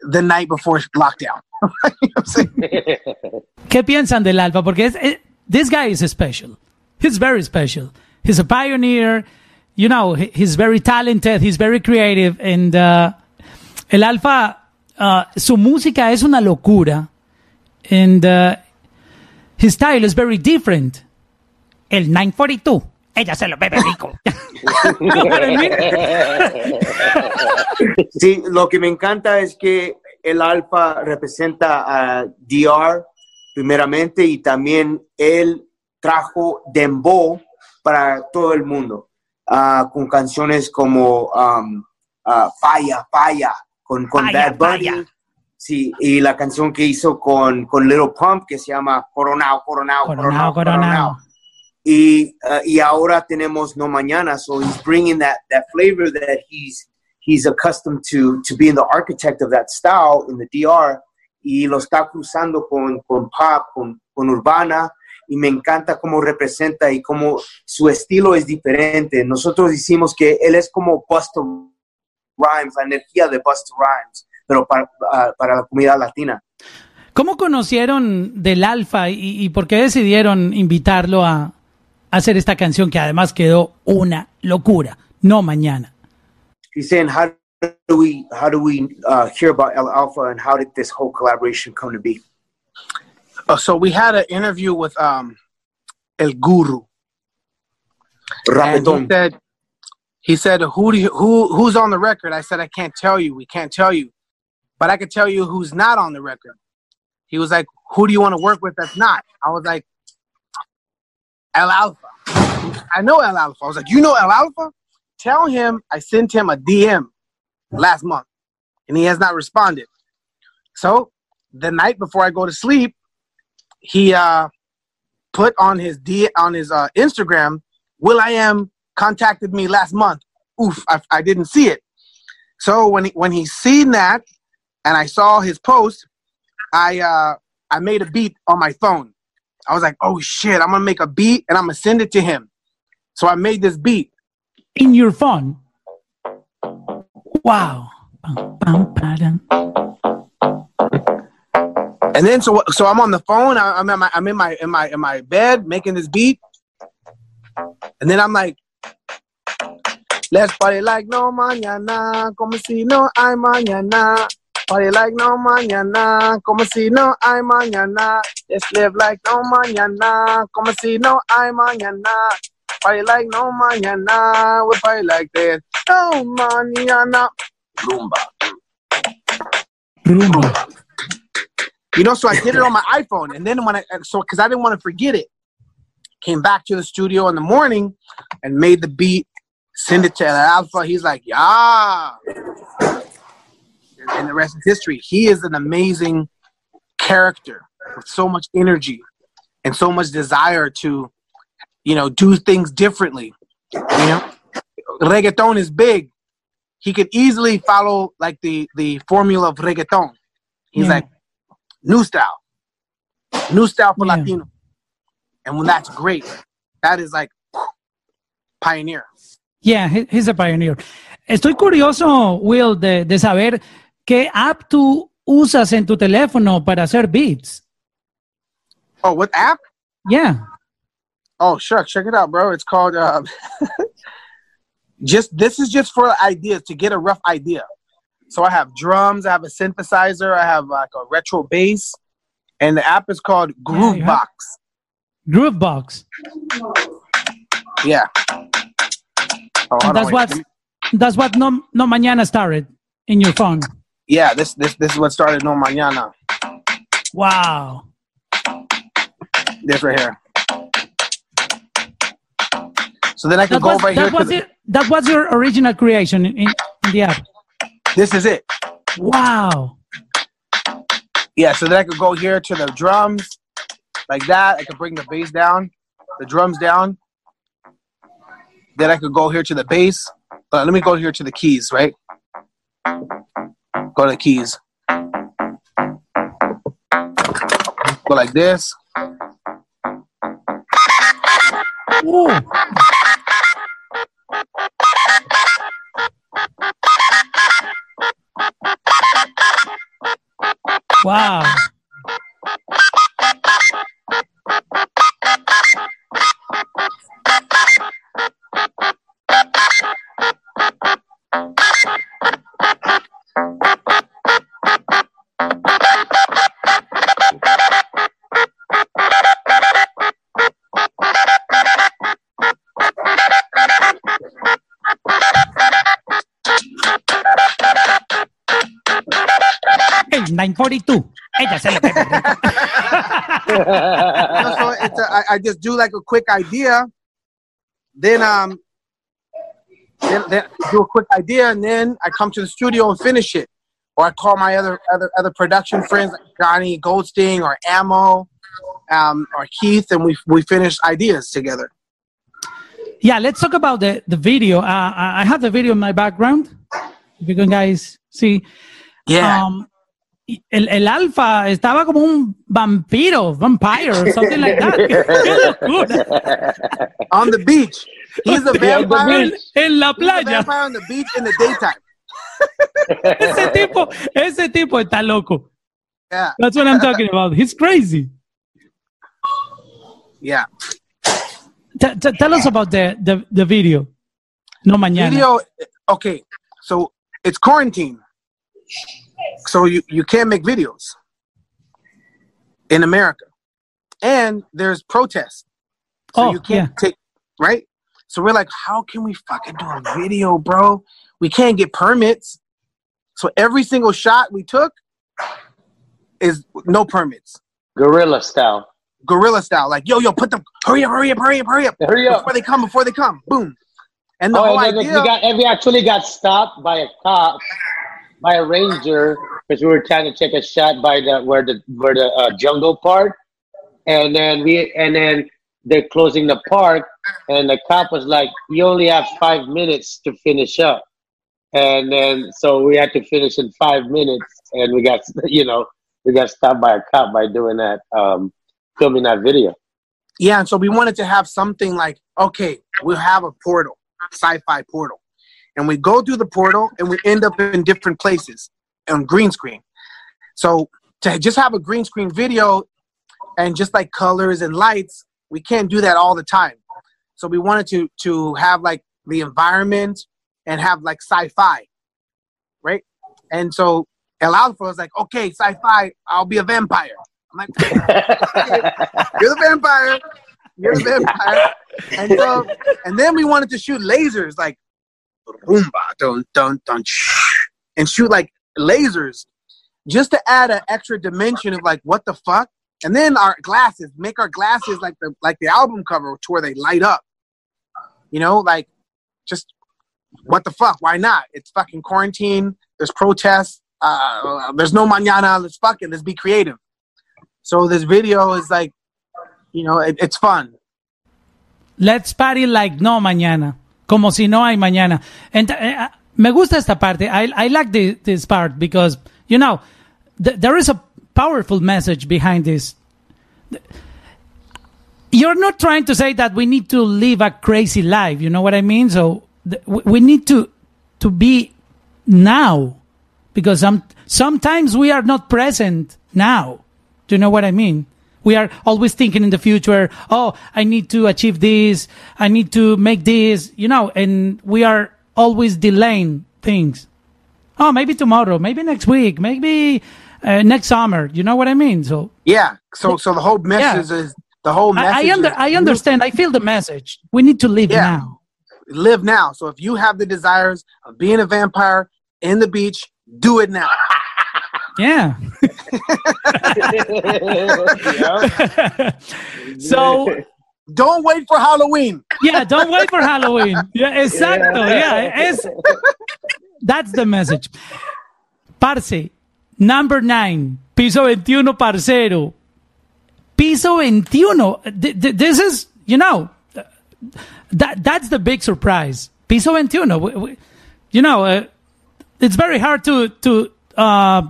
the night before lockdown. you know what I'm saying? ¿qué piensan del Alfa? Porque es, eh, this guy is special. He's very special. He's a pioneer. You know, he- he's very talented. He's very creative. And uh, el Alfa, uh, su música es una locura. And uh, his style is very different. El 942. Ella se lo bebe rico. Sí, lo que me encanta es que el Alfa representa a DR primeramente y también él trajo Dembow para todo el mundo ah, con canciones como um, ah, Falla, Falla con, con Falla, Bad Bunny. Falla. Sí, y la canción que hizo con, con Little Pump que se llama Coronao, Coronao, Coronao, Coronao, coronao. Y, uh, y ahora tenemos No Mañana, so he's bringing that, that flavor that he's, he's accustomed to, to being the architect of that style in the DR, y lo está cruzando con, con pop, con, con urbana, y me encanta cómo representa y cómo su estilo es diferente. Nosotros decimos que él es como Busta Rhymes, la energía de Busta Rhymes, pero para, para la comunidad latina. ¿Cómo conocieron del Alfa y, y por qué decidieron invitarlo a hacer esta canción que además quedó una locura? No mañana. he's saying how do we how do we uh, hear about El Alfa and how did this whole collaboration come to be? Uh, so we had an interview with um, El Guru. And he said, he said, who do you, who who's on the record? I said, I can't tell you. We can't tell you, but I can tell you who's not on the record. He was like, who do you want to work with that's not? I was like, El Alfa. I know El Alfa. I was like, you know El Alfa? Tell him I sent him a DM last month, and he has not responded. So the night before I go to sleep, he uh, put on his D on his uh, Instagram, Will.i.am contacted me last month. oof, I, I didn't see it. So when he, when he seen that, and I saw his post, I uh, I made a beat on my phone. I was like, oh shit, I'm gonna make a beat and I'm gonna send it to him. So I made this beat. In your phone. Wow. Bum, bum, ba-dum. And then so so I'm on the phone. I, I'm in my I'm in my in my in my bed making this beat. And then I'm like, let's party like no mañana, como si no hay mañana. Party like no mañana, como si no hay mañana. Let's live like no mañana, como si no hay mañana. Party like no mañana, we party like this. No mañana. Rumba. Rumba. You know, so I did it on my iPhone, and then when I so because I didn't want to forget it, came back to the studio in the morning and made the beat, send it to El Alfa. He's like, yeah, and the rest is history. He is an amazing character with so much energy and so much desire to, you know, do things differently. You know, reggaeton is big. He could easily follow like the the formula of reggaeton. He's Yeah. like new style, new style for Yeah. Latino, and when that's great, that is like pioneer. Yeah, he's a pioneer. Estoy curioso, Will, de, de saber qué app tú usas en tu teléfono para hacer beats. Oh, what app? Yeah. Oh, sure. check it out, bro. It's called uh, just this is just for ideas to get a rough idea. So I have drums, I have a synthesizer, I have like a retro bass, and the app is called Yeah, Groovebox. Groovebox. Yeah. Oh, That's what that's what no, no mañana started in your phone. Yeah, this this this is what started No Mañana. Wow. This right here. So then I can That go was, over here. that To was the, it. That was your original creation in, in the app. this is it. Wow. Yeah, so then I could go here to the drums, like that. I could bring the bass down, the drums down. Then I could go here to the bass. Uh, let me go here to the keys, right? Go the keys. Go like this. Ooh. Wow. I, just do like a quick idea, then um, then, then do a quick idea, and then I come to the studio and finish it, or I call my other other other production friends like Johnny Goldstein or Ammo, um, or Keith, and we we finish ideas together. Yeah, let's talk about the, the video. Uh, I have the video in my background. If you can guys see. Yeah, Um, el, el alfa estaba como un vampiro, vampire, or something like that. ¡Qué locura! on the beach. He's a vampire. En la He's a playa. vampire on the beach in the daytime. Ese tipo, ese tipo está loco. Yeah, That's what I'm talking about. He's crazy. yeah. T- t- tell us about the, the, the video. No mañana. Video. Okay, so it's quarantine, so you you can't make videos in America, and there's protests. So Oh, you can't take right. So we're like, how can we fucking do a video, bro? We can't get permits. So every single shot we took is no permits, Guerrilla style. guerrilla style. Like, yo, yo, put them, hurry up, hurry up, hurry up, hurry up, Hurry up. before they come, before they come, boom. And the Oh, whole and idea, we got and we actually got stopped by a cop, by a ranger, because we were trying to take a shot by the where the where the uh, jungle part, and then we and then they're closing the park, and the cop was like, "You only have five minutes to finish up," and then so we had to finish in five minutes, and we got you know we got stopped by a cop by doing that, um, filming that video. Yeah, and so we wanted to have something like, okay, we'll have a portal, sci-fi portal, and we go through the portal, and we end up in different places on green screen. So to just have a green screen video and just like colors and lights, we can't do that all the time. So we wanted to to have like the environment and have like sci-fi, right? And so El Alfa was like, okay, sci-fi, I'll be a vampire. I'm like, you're the vampire. You're the vampire. And so, and then we wanted to shoot lasers, like, boomba, dun, dun, dun, and shoot like lasers just to add an extra dimension of like, what the fuck? And then our glasses, make our glasses like the like the album cover to where they light up. You know, like just what the fuck? Why not? It's fucking quarantine. There's protests. Uh, there's no mañana. Let's fucking let's be creative. So this video is like, you know, it, it's fun. Let's party like no mañana, como si no hay mañana. And uh, me gusta esta parte. I I like the, this part because you know th- there is a powerful message behind this. You're not trying to say that we need to live a crazy life. You know what I mean? So we need to to be now because some sometimes we are not present now. Do you know what I mean? We are always thinking in the future. Oh, I need to achieve this. I need to make this. You know, and we are always delaying things. Oh, maybe tomorrow. Maybe next week. Maybe uh, next summer. You know what I mean? So yeah. So so the whole message yeah. is the whole message. I, I, under, I understand. I feel the message. We need to live yeah. now. Live now. So if you have the desires of being a vampire in the beach, do it now. Yeah. so don't wait for Halloween. Yeah, don't wait for Halloween. Yeah, exactly. Yeah, it's, that's the message. Parce, number nine, piso 21, parcero. Piso 21. This is, you know, that that's the big surprise. Piso 21. You know, uh, it's very hard to to uh,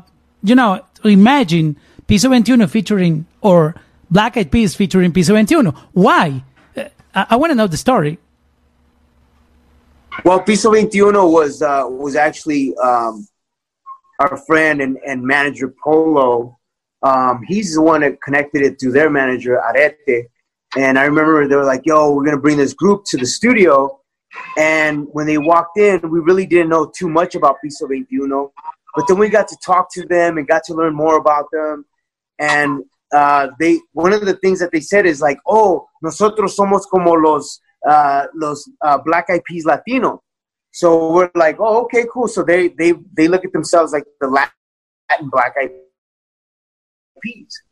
you know imagine Piso 21 featuring or Black Eyed Peas featuring Piso 21. Why? Uh, I, I want to know the story. Well, Piso 21 was uh, was actually um, our friend and, and manager Polo. Um, he's the one that connected it to their manager Arete. And I remember they were like, "Yo, we're gonna bring this group to the studio." And when they walked in, we really didn't know too much about Piso 21. But then we got to talk to them and got to learn more about them. And uh, they one of the things that they said is like, oh, nosotros somos como los uh, los uh, Black Eyed Peas Latino. So we're like, oh, okay, cool. So they they they look at themselves like the Latin Black Eyed Peas.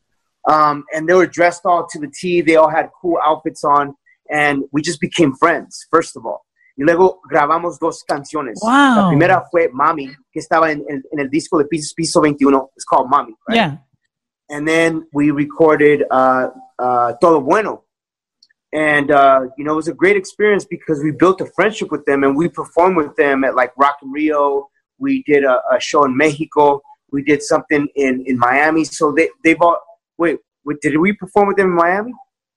Um, and they were dressed all to the T. They all had cool outfits on, and we just became friends. First of all, y luego grabamos dos canciones. Wow. La primera fue Mami, que estaba en, en, en el disco de Piso, Piso 21. It's called Mami, right? Yeah. And then we recorded uh, uh, Todo Bueno. And, uh, you know, it was a great experience because we built a friendship with them and we performed with them at like Rock in Rio. We did a, a show in Mexico. We did something in, in Miami. So they, they've all, wait, wait, did we perform with them in Miami?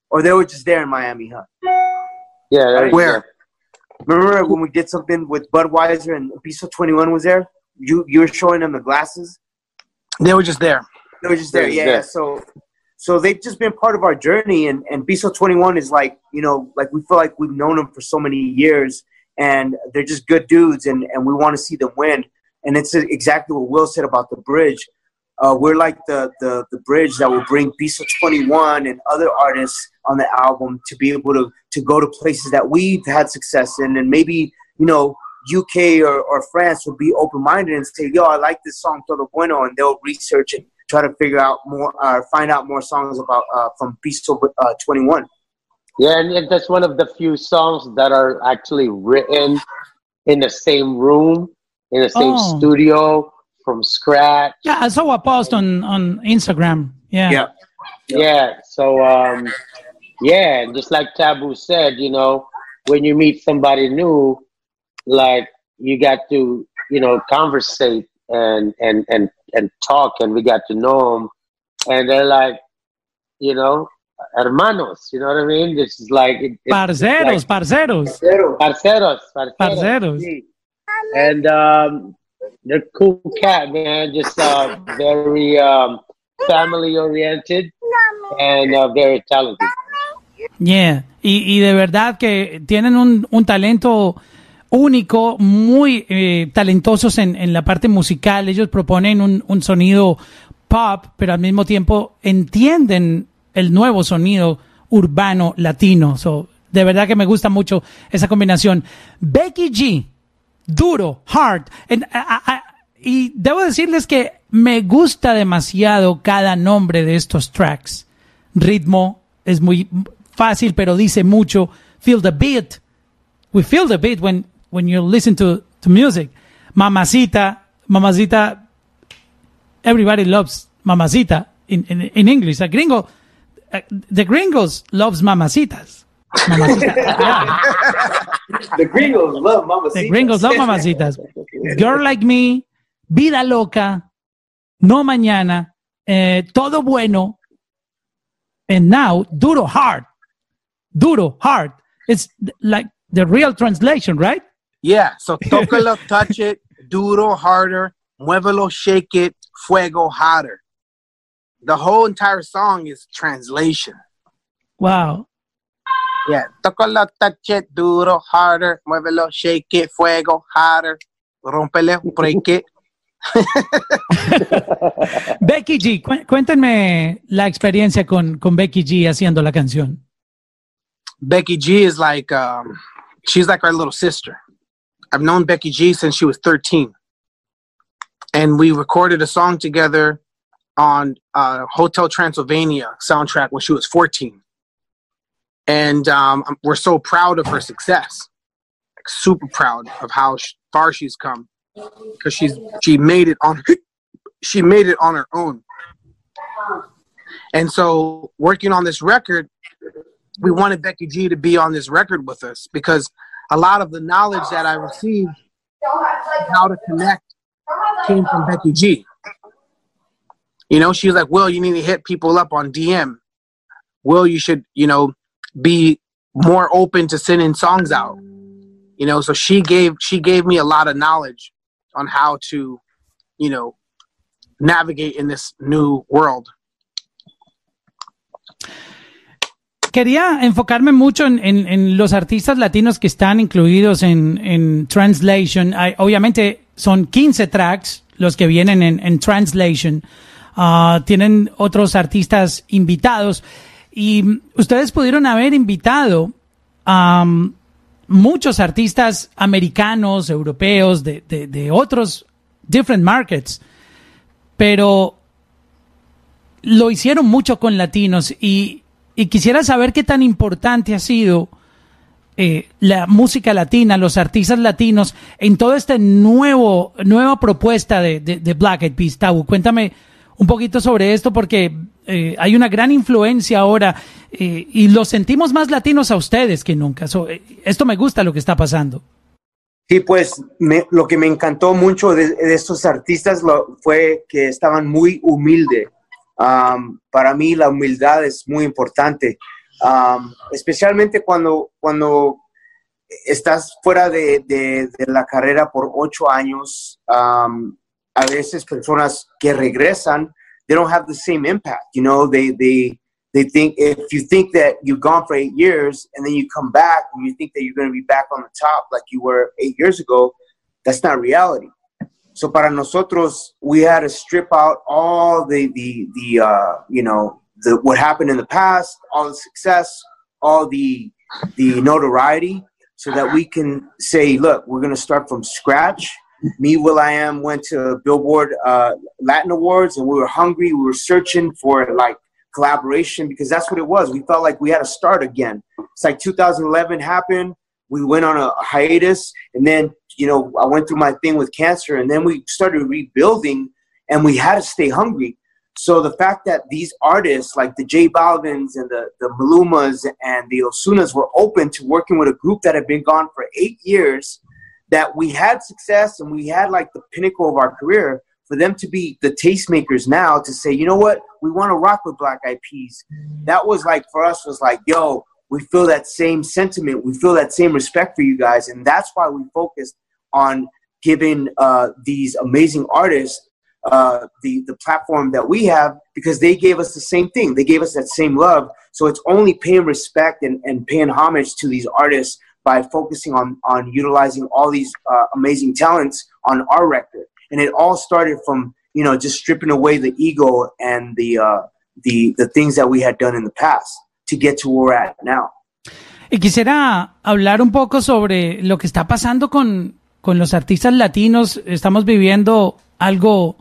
Or they were just there in Miami, huh? Yeah. Where? Remember when we did something with Budweiser and Piso 21 was there? You you were showing them the glasses? They were just there. They were just there, yeah. yeah. So so they've just been part of our journey and, and Piso 21 is like, you know, like we feel like we've known them for so many years and they're just good dudes and, and we want to see them win. And it's exactly what Will said about the bridge. Uh, we're like the, the, the bridge that will bring Piso 21 and other artists on the album to be able to, to go to places that we've had success in. And maybe, you know, UK or, or France will be open minded and say, yo, I like this song, Todo Bueno, and they'll research and try to figure out more, uh, find out more songs about uh, from Piso uh, 21. Yeah, and that's one of the few songs that are actually written in the same room, in the same oh. studio from scratch. Yeah, I saw a post on on Instagram. Yeah. Yeah. Yeah. So um yeah, just like Taboo said, you know, when you meet somebody new, like you got to, you know, conversate and and and and talk, and we got to know them, and they're like, you know, hermanos. You know what I mean? This is like it, parceros, like, parceros, parceros, parceros. parceros. And um, they're cool cat, man. Just uh, very um, family oriented and uh, very talented. Yeah, y, y de verdad que tienen un, un talento único, muy eh, talentosos en, en, la parte musical. Ellos proponen un, un, sonido pop, pero al mismo tiempo entienden el nuevo sonido urbano latino. So, de verdad que me gusta mucho esa combinación. Becky G, duro, hard. y debo decirles que me gusta demasiado cada nombre de estos tracks. Ritmo es muy fácil, pero dice mucho. Feel the beat. We feel the beat when, when you listen to, to music. Mamacita, mamacita. Everybody loves mamacita in, in, in English. A gringo, uh, the gringos loves mamacitas. Mamacita. the gringos love mamacitas. The gringos love mamacitas. Girl like me, vida loca, no mañana, eh, todo bueno, and now duro hard. duro, hard. It's like the real translation, right? Yeah. So tócalo, touch it, duro, harder, muévelo, shake it, fuego, hotter. The whole entire song is translation. Wow. Yeah. Tócalo, touch it, duro, harder, muévelo, shake it, fuego, harder, Rompele, break it. Becky G, cuéntenme la experiencia con, con Becky G haciendo la canción. Becky G is like um, she's like our little sister. I've known Becky G since she was 13, and we recorded a song together on uh, Hotel Transylvania soundtrack when she was 14. And um, we're so proud of her success, like super proud of how far she's come, because she's she made it on she made it on her own. And so working on this record, we wanted Becky G to be on this record with us because a lot of the knowledge that I received how to connect came from Becky G. You know, she was like, Will, you need to hit people up on DM. Will, you should, you know, be more open to sending songs out. You know, so she gave she gave me a lot of knowledge on how to, you know, navigate in this new world. quería enfocarme mucho en, en los artistas latinos que están incluidos en, en Translation. obviamente son 15 tracks los que vienen en, Translation. Ah, tienen otros artistas invitados y ustedes pudieron haber invitado a muchos artistas americanos, europeos, de, de otros different markets, pero lo hicieron mucho con latinos y quisiera saber qué tan importante ha sido eh, la música latina, los artistas latinos en toda esta nuevo, nueva propuesta de, de, Black Eyed Peas. Tabu, cuéntame un poquito sobre esto porque eh, hay una gran influencia ahora eh, y los sentimos más latinos a ustedes que nunca. esto me gusta lo que está pasando. Sí, pues lo que me encantó mucho de, de estos artistas lo, fue que estaban muy humildes para mí la humildad es muy importante, especialmente cuando, cuando estás fuera de, de, la carrera por ocho años. A veces personas que regresan, they don't have the same impact. You know, they, they, they think if you think that you've gone for eight years and then you come back and you think that you're going to be back on the top like you were eight years ago, that's not reality. So para nosotros, we had to strip out all the the the uh, you know the what happened in the past, all the success, all the the notoriety, so that we can say, look, we're gonna start from scratch. Me, Will.i.am went to Billboard uh, Latin Awards, and we were hungry. We were searching for like collaboration because that's what it was. We felt like we had to start again. It's like 2011 happened. We went on a hiatus, and then you know, I went through my thing with cancer and then we started rebuilding and we had to stay hungry. So the fact that these artists like the J Balvins and the, the Malumas and the Ozunas were open to working with a group that had been gone for eight years, that we had success and we had like the pinnacle of our career, for them to be the tastemakers now to say, you know what, we want to rock with Black Eyed Peas. That was like for us was like, yo, we feel that same sentiment, we feel that same respect for you guys, and that's why we focused on giving uh, these amazing artists uh, the the platform that we have because they gave us the same thing. They gave us that same love. So it's only paying respect and, and paying homage to these artists by focusing on utilizing all these uh, amazing talents on our record. And it all started from you know just stripping away the ego and the uh, the the things that we had done in the past to get to where at now. Y quisiera hablar un poco sobre lo que está pasando con, con los artistas latinos. Estamos viviendo algo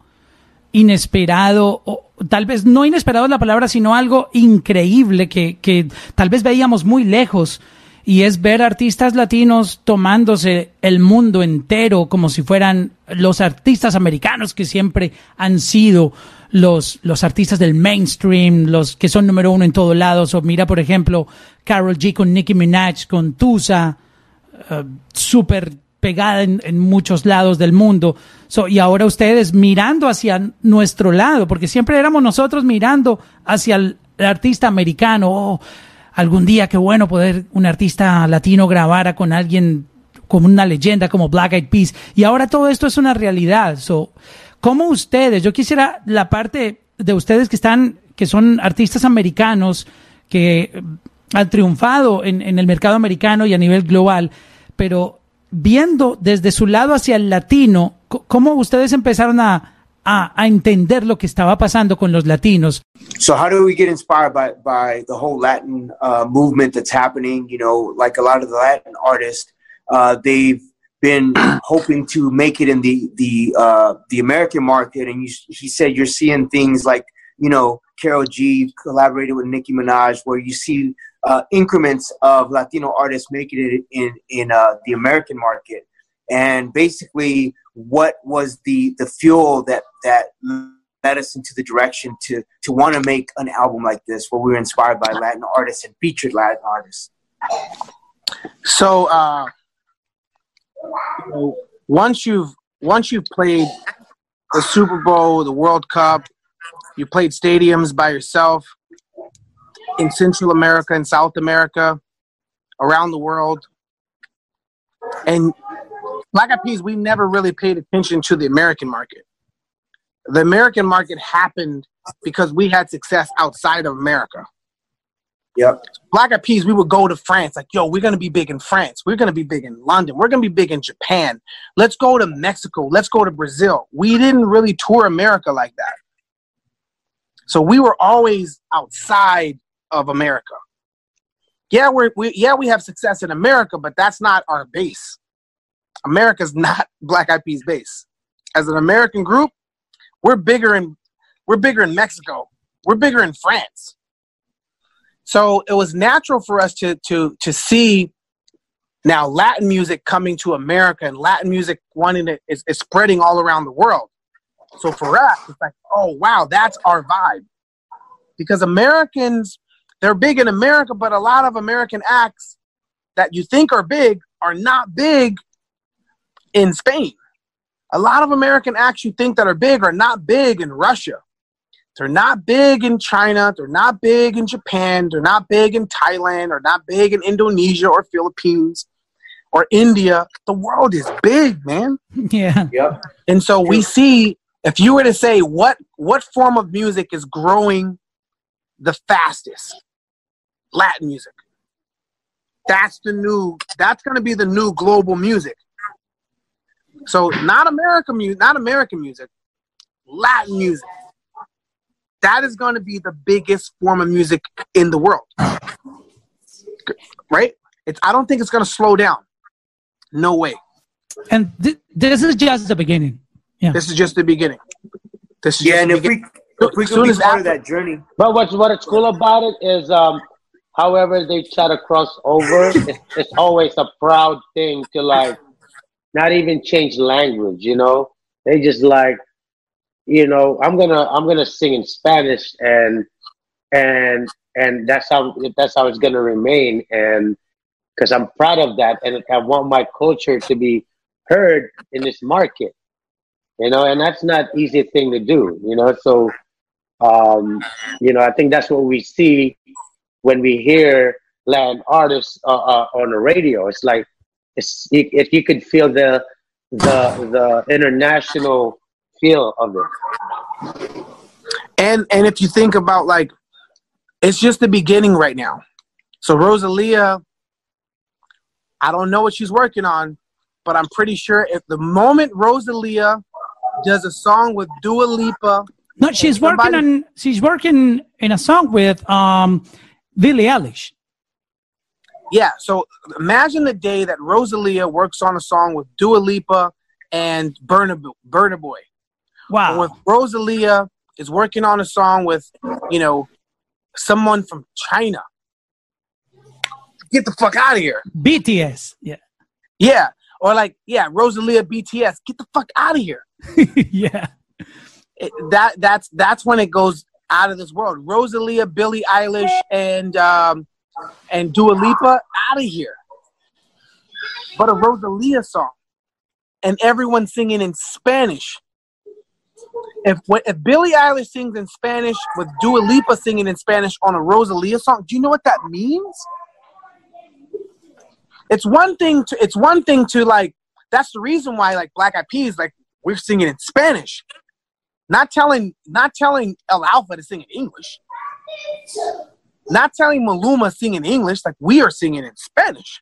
inesperado, o tal vez no inesperado es la palabra, sino algo increíble que, que tal vez veíamos muy lejos. Y es ver artistas latinos tomándose el mundo entero como si fueran los artistas americanos que siempre han sido los, los artistas del mainstream, los que son número uno en todos lados. O mira, por ejemplo, Carol G con Nicki Minaj, con Tusa, uh, súper pegada en, en, muchos lados del mundo. So, y ahora ustedes mirando hacia nuestro lado, porque siempre éramos nosotros mirando hacia el, artista americano. Oh, algún día qué bueno poder un artista latino grabara con alguien como una leyenda como Black Eyed Peas. Y ahora todo esto es una realidad. So, ¿Cómo ustedes? Yo quisiera la parte de ustedes que están, que son artistas americanos, que han triunfado en, en el mercado americano y a nivel global, pero viendo desde su lado hacia el latino, ¿cómo ustedes empezaron a, a, a, entender lo que estaba pasando con los latinos? So how do we get inspired by, by the whole Latin uh, movement that's happening? You know, like a lot of the Latin artists, uh, they've been hoping to make it in the the uh, the American market, and you, he said you're seeing things like you know Karol G collaborated with Nicki Minaj, where you see uh, increments of Latino artists making it in in uh, the American market, and basically what was the the fuel that that led us into the direction to to want to make an album like this, where we were inspired by Latin artists and featured Latin artists. So, uh, you know, once you've once you've played the Super Bowl, the World Cup, you played stadiums by yourself in Central America and South America, around the world. And Black Eyed Peas, we never really paid attention to the American market. The American market happened because we had success outside of America. Yep. Black Eyed Peas, we would go to France, like, yo, we're gonna be big in France. We're gonna be big in London. We're gonna be big in Japan. Let's go to Mexico. Let's go to Brazil. We didn't really tour America like that. So we were always outside of America. Yeah, we're we, yeah we have success in America, but that's not our base. America's not Black Eyed Peas base. As an American group, we're bigger in we're bigger in Mexico. We're bigger in France. So it was natural for us to to to see now Latin music coming to America and Latin music wanting to is, is spreading all around the world. So for us, it's like, oh wow, that's our vibe. Because Americans, they're big in America, but a lot of American acts that you think are big are not big in Spain. A lot of American acts you think that are big are not big in Russia. They're not big in China. They're not big in Japan. They're not big in Thailand They're not big in Indonesia or Philippines or India. The world is big, man. Yeah. Yep. And so we see if you were to say what what form of music is growing the fastest, Latin music. That's the new. That's going to be the new global music. So not American music, not American music, Latin music. That is going to be the biggest form of music in the world. Right? It's. I don't think it's going to slow down. No way. And th- this is just the beginning. Yeah. This is just the beginning. This is Yeah, just and the if we if we could soon be as part of after- that journey, But what's what is cool about it is, um, however they try to cross over, it's, it's always a proud thing to like not even change language. You know, they just like you know, I'm gonna I'm gonna sing in Spanish, and and and that's how that's how it's gonna remain, and because I'm proud of that, and I want my culture to be heard in this market, you know, and that's not easy thing to do, you know. So, um, you know, I think that's what we see when we hear Latin artists uh, uh, on the radio. It's like it's if you could feel the the the international feel of it. And and if you think about like, it's just the beginning right now. So Rosalia, I don't know what she's working on, but I'm pretty sure if the moment Rosalia does a song with Dua Lipa, No, she's working somebody- on. She's working in a song with um, Billie Eilish. Yeah. So imagine the day that Rosalia works on a song with Dua Lipa and Burna Burna Boy. Wow. If Rosalia is working on a song with, you know, someone from China. Get the fuck out of here. BTS. Yeah. Yeah. Or like, yeah, Rosalia BTS. Get the fuck out of here. yeah. It, that that's that's when it goes out of this world. Rosalia, Billie Eilish, and um, and Dua Lipa out of here. But a Rosalia song, and everyone singing in Spanish. If if Billie Eilish sings in Spanish with Dua Lipa singing in Spanish on a Rosalia song, do you know what that means? It's one thing to it's one thing to like. That's the reason why like Black Eyed Peas like we're singing in Spanish not telling not telling El Alfa to sing in English. Not telling Maluma sing in English like we are singing in Spanish.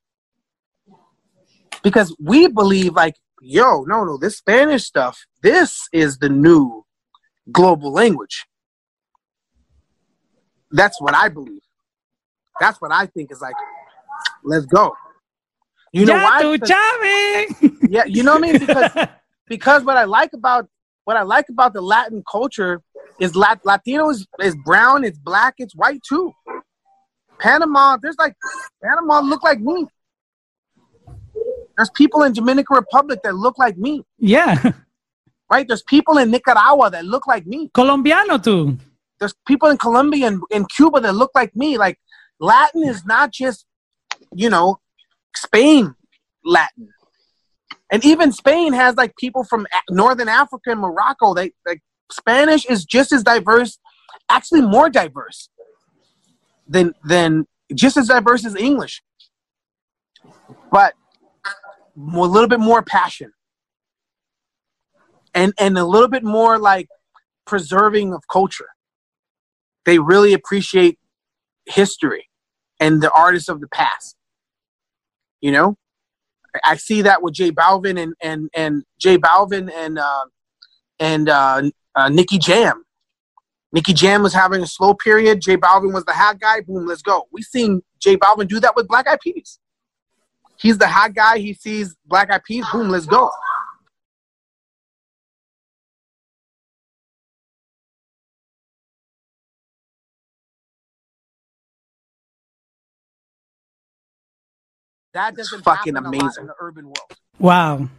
Because we believe like, yo, no, no, this Spanish stuff, this is the new global language. That's what I believe. That's what I think is like, let's go. You know why? Because- yeah, you know what I mean? Because because what I like about what I like about the Latin culture is Lat- Latino is, is brown, it's black, it's white too. Panama, there's like Panama look like me. There's people in Dominican Republic that look like me, yeah. right? There's people in Nicaragua that look like me. Colombiano too. There's people in Colombia and in Cuba that look like me. Like Latin is not just, you know, Spain Latin. And even Spain has like people from Northern Africa and Morocco. They like Spanish is just as diverse, actually more diverse than than just as diverse as English, but a little bit more passion and and a little bit more like preserving of culture. They really appreciate history and the artists of the past. You know, I see that with J Balvin and and and J Balvin and uh, and uh, uh, Nicky Jam. Nicky Jam was having a slow period. J Balvin was the hot guy. Boom, let's go. We've seen J Balvin do that with Black Eyed Peas. He's the hot guy. He sees Black Eyed Peas. Boom, let's go. That doesn't fucking happen a lot amazing. in the urban world. Wow.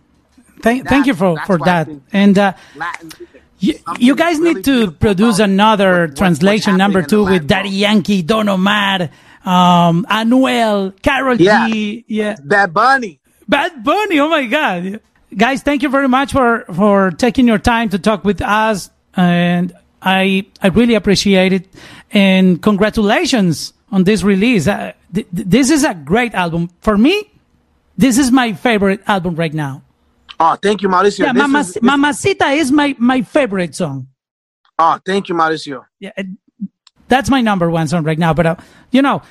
Thank, thank you for, for that. And uh, Latin you, you guys really need to produce another what- what's translation number two with Daddy world. Yankee, Don Omar, um, Anuel, Karol Yeah. G. Yeah. Bad Bunny. Bad Bunny. Oh my God. Guys, thank you very much for, for taking your time to talk with us. And I, I really appreciate it. And congratulations on this release. Uh, th- th- this is a great album. For me, this is my favorite album right now. Oh, thank you, Mauricio. Yeah, is- Mamacita is my, my favorite song. oh, thank you, Mauricio. Yeah, that's my number one song right now. But uh, you know,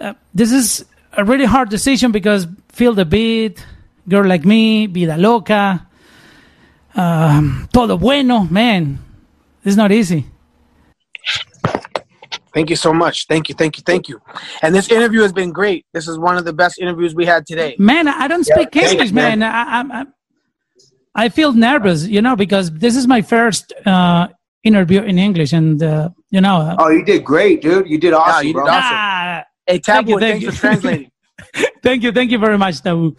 uh, this is a really hard decision because feel the beat, girl like me, vida loca, um, todo bueno, man. It's not easy. Thank you so much. Thank you, thank you, thank you. And this interview has been great. This is one of the best interviews we had today. Man, I don't speak thank English, man. man. I, I'm, I'm, I feel nervous, you know, because this is my first uh, interview in English, and uh, you know, uh, Oh, you did great, dude. You did awesome, you did awesome. ah, Hey, Thank you, thank thanks you. for translating. thank you, thank you very much, Taboo.